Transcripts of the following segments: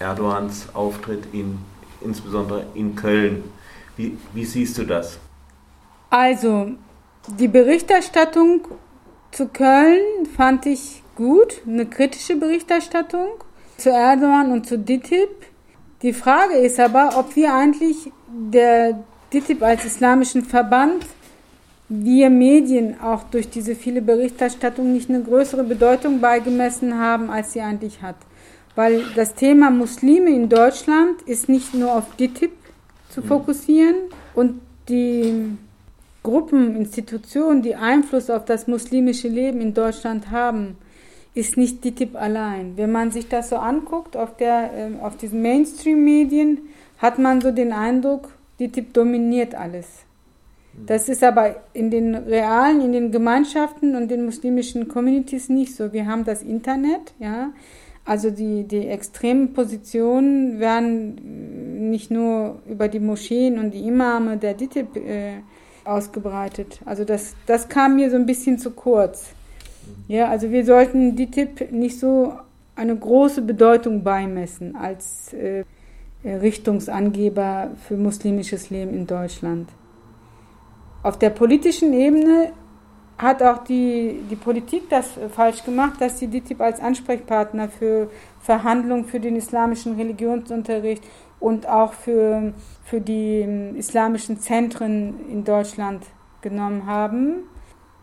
Erdogans Auftritt in, insbesondere in Köln. Wie, wie siehst du das? Also, die Berichterstattung zu Köln fand ich gut, eine kritische Berichterstattung zu Erdogan und zu DITIB. Die Frage ist aber, ob wir eigentlich der DITIB als islamischen Verband, wir Medien auch durch diese viele Berichterstattung nicht eine größere Bedeutung beigemessen haben, als sie eigentlich hat. Weil das Thema Muslime in Deutschland ist nicht nur auf DITIB zu mhm. fokussieren und die Gruppen, Institutionen, die Einfluss auf das muslimische Leben in Deutschland haben, ist nicht DITIB allein. Wenn man sich das so anguckt auf, der, äh, auf diesen Mainstream-Medien, hat man so den Eindruck, DITIB dominiert alles. Das ist aber in den realen, in den Gemeinschaften und den muslimischen Communities nicht so. Wir haben das Internet, ja. Also die, die extremen Positionen werden nicht nur über die Moscheen und die Imame der DITIB äh, ausgebreitet. Also das, das kam mir so ein bisschen zu kurz. Ja, also wir sollten DITIB nicht so eine große Bedeutung beimessen als äh, Richtungsangeber für muslimisches Leben in Deutschland. Auf der politischen Ebene hat auch die, die Politik das falsch gemacht, dass die DITIB als Ansprechpartner für Verhandlungen für den islamischen Religionsunterricht und auch für, für die ähm, islamischen Zentren in Deutschland genommen haben.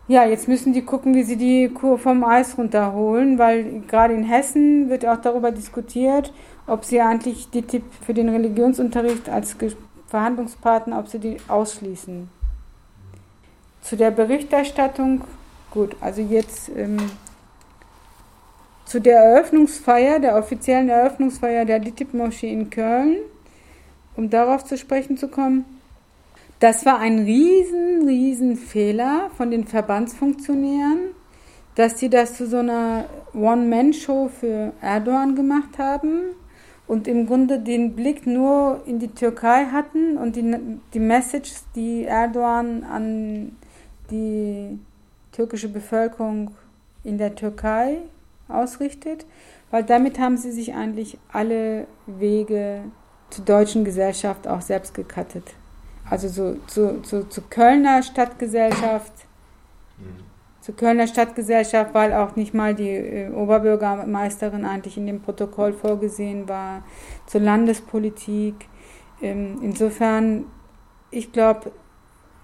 Ja, jetzt müssen die gucken, wie sie die Kur vom Eis runterholen, weil gerade in Hessen wird auch darüber diskutiert, ob sie eigentlich die Tipp für den Religionsunterricht als Verhandlungspartner, ob sie die ausschließen. Zu der Berichterstattung, gut, also jetzt ähm, zu der Eröffnungsfeier, der offiziellen Eröffnungsfeier der DITIB-Moschee in Köln, um darauf zu sprechen zu kommen. Das war ein riesen, riesen Fehler von den Verbandsfunktionären, dass sie das zu so einer One-Man-Show für Erdogan gemacht haben und im Grunde den Blick nur in die Türkei hatten und die, die Message, die Erdogan an die türkische Bevölkerung in der Türkei ausrichtet, weil damit haben sie sich eigentlich alle Wege zur deutschen Gesellschaft auch selbst gekattet also so zu, zu, zu Kölner Stadtgesellschaft, mhm. zur Kölner Stadtgesellschaft, weil auch nicht mal die äh, Oberbürgermeisterin eigentlich in dem Protokoll vorgesehen war, zur Landespolitik. Ähm, insofern, ich glaube,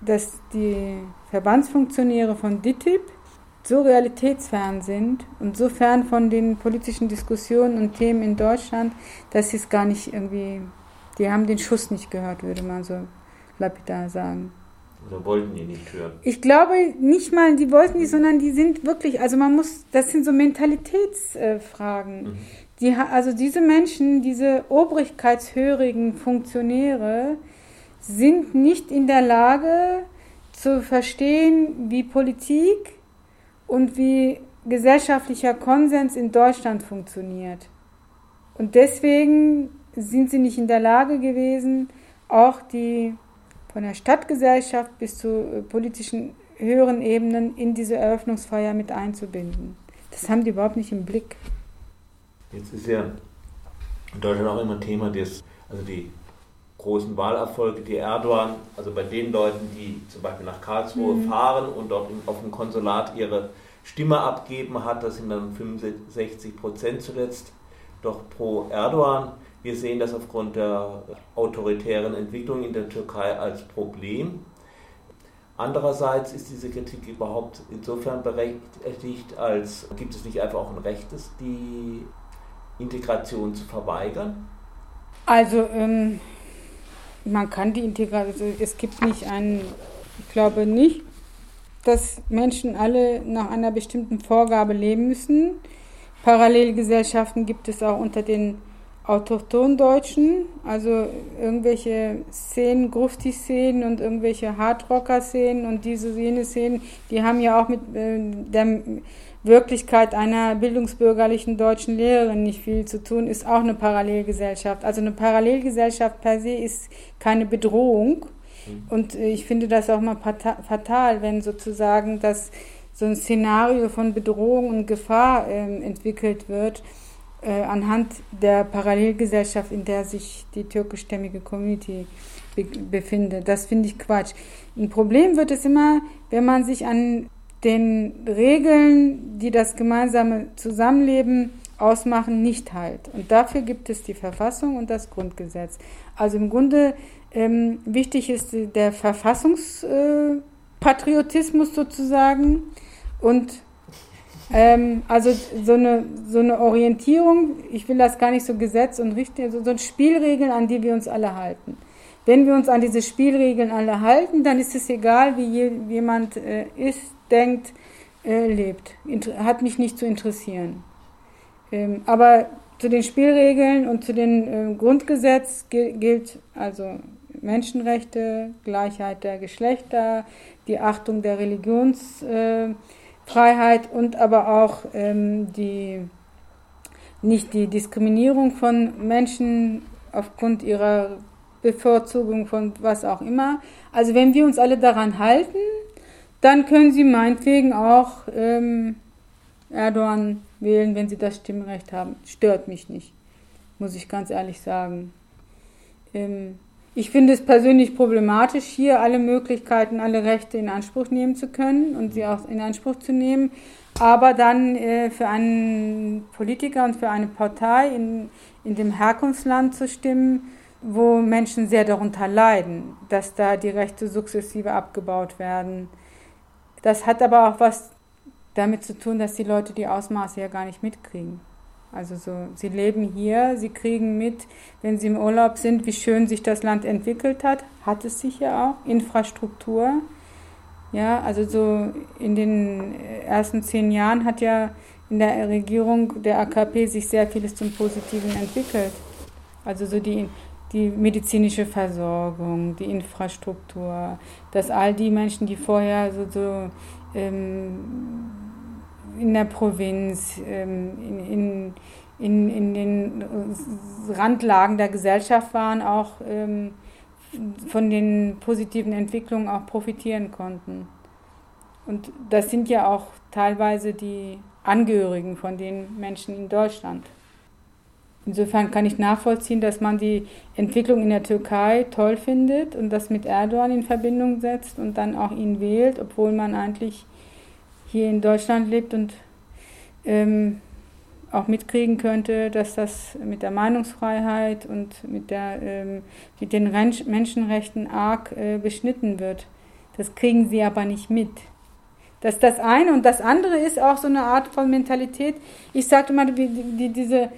dass die Verbandsfunktionäre von DITIB so realitätsfern sind und so fern von den politischen Diskussionen und Themen in Deutschland, dass sie es gar nicht irgendwie, die haben den Schuss nicht gehört, würde man so lapidar sagen. Oder wollten die nicht hören? Ich glaube nicht mal, die wollten nicht, sondern die sind wirklich, also man muss, das sind so Mentalitätsfragen. Mhm. Die, also diese Menschen, diese obrigkeitshörigen Funktionäre sind nicht in der Lage zu verstehen, wie Politik und wie gesellschaftlicher Konsens in Deutschland funktioniert. Und deswegen sind sie nicht in der Lage gewesen, auch die von der Stadtgesellschaft bis zu äh, politischen höheren Ebenen in diese Eröffnungsfeier mit einzubinden. Das haben die überhaupt nicht im Blick. Jetzt ist ja in Deutschland auch immer Thema, des, also die großen Wahlerfolge, die Erdogan, also bei den Leuten, die zum Beispiel nach Karlsruhe mhm. fahren und dort auf dem Konsulat ihre Stimme abgeben hat, das sind dann 65 Prozent zuletzt, doch pro Erdogan. Wir sehen das aufgrund der autoritären Entwicklung in der Türkei als Problem. Andererseits ist diese Kritik überhaupt insofern berechtigt, als gibt es nicht einfach auch ein Recht, die Integration zu verweigern? Also ähm, man kann die Integration, also es gibt nicht einen, ich glaube nicht, dass Menschen alle nach einer bestimmten Vorgabe leben müssen. Parallelgesellschaften gibt es auch unter den Autochtondeutschen, also irgendwelche Szenen, Grufti-Szenen und irgendwelche Hardrocker-Szenen und diese, jene Szenen, die haben ja auch mit äh, der Wirklichkeit einer bildungsbürgerlichen deutschen Lehrerin nicht viel zu tun, ist auch eine Parallelgesellschaft. Also eine Parallelgesellschaft per se ist keine Bedrohung. Mhm. Und äh, ich finde das auch mal fatal, wenn sozusagen das so ein Szenario von Bedrohung und Gefahr äh, entwickelt wird anhand der Parallelgesellschaft, in der sich die türkischstämmige Community be befindet. Das finde ich Quatsch. Ein Problem wird es immer, wenn man sich an den Regeln, die das gemeinsame Zusammenleben ausmachen, nicht halt. Und dafür gibt es die Verfassung und das Grundgesetz. Also im Grunde ähm, wichtig ist der Verfassungspatriotismus äh, sozusagen und ähm, also so eine, so eine Orientierung, ich will das gar nicht so Gesetz und Richtlinien, so, so Spielregeln, an die wir uns alle halten. Wenn wir uns an diese Spielregeln alle halten, dann ist es egal, wie je, jemand äh, ist, denkt, äh, lebt. Inter hat mich nicht zu interessieren. Ähm, aber zu den Spielregeln und zu den äh, Grundgesetz gilt also Menschenrechte, Gleichheit der Geschlechter, die Achtung der Religionsfreiheit und aber auch ähm, die nicht die Diskriminierung von Menschen aufgrund ihrer Bevorzugung von was auch immer. Also wenn wir uns alle daran halten, dann können sie meinetwegen auch ähm, Erdogan wählen, wenn sie das Stimmrecht haben. Stört mich nicht, muss ich ganz ehrlich sagen. Ähm, ich finde es persönlich problematisch, hier alle Möglichkeiten, alle Rechte in Anspruch nehmen zu können und sie auch in Anspruch zu nehmen, aber dann äh, für einen Politiker und für eine Partei in, in dem Herkunftsland zu stimmen, wo Menschen sehr darunter leiden, dass da die Rechte sukzessive abgebaut werden. Das hat aber auch was damit zu tun, dass die Leute die Ausmaße ja gar nicht mitkriegen. Also so, sie leben hier, sie kriegen mit, wenn sie im Urlaub sind, wie schön sich das Land entwickelt hat. Hat es sich ja auch. Infrastruktur. Ja, also so in den ersten zehn Jahren hat ja in der Regierung der AKP sich sehr vieles zum Positiven entwickelt. Also so die die medizinische Versorgung, die Infrastruktur, dass all die Menschen, die vorher so, so ähm, in der Provinz, ähm, in, in, in, den Randlagen der Gesellschaft waren, auch ähm, von den positiven Entwicklungen auch profitieren konnten. Und das sind ja auch teilweise die Angehörigen von den Menschen in Deutschland. Insofern kann ich nachvollziehen, dass man die Entwicklung in der Türkei toll findet und das mit Erdogan in Verbindung setzt und dann auch ihn wählt, obwohl man eigentlich hier in Deutschland lebt und ähm, auch mitkriegen könnte, dass das mit der Meinungsfreiheit und mit, der, ähm, mit den Menschenrechten arg äh, beschnitten wird. Das kriegen sie aber nicht mit. Das ist das eine und das andere ist auch so eine Art von Mentalität. Ich sagte mal, die, die, diese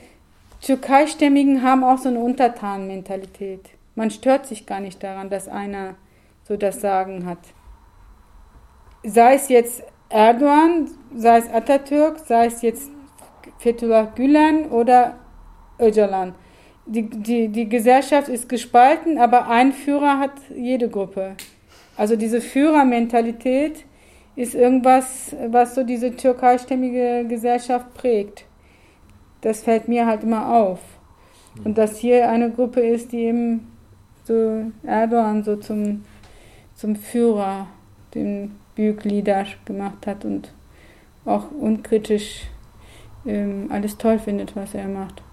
Türkeistämmigen haben auch so eine Untertanmentalität. Man stört sich gar nicht daran, dass einer so das Sagen hat. Sei es jetzt Erdogan, sei es Atatürk, sei es jetzt Fethullah Gülen oder Öcalan. Die, die, die Gesellschaft ist gespalten, aber ein Führer hat jede Gruppe. Also diese Führermentalität ist irgendwas, was so diese türkeistämmige Gesellschaft prägt das fällt mir halt immer auf. Und dass hier eine Gruppe ist, die eben so Erdogan so zum, zum Führer, den Büyük-Leader gemacht hat und auch unkritisch ähm, alles toll findet, was er macht.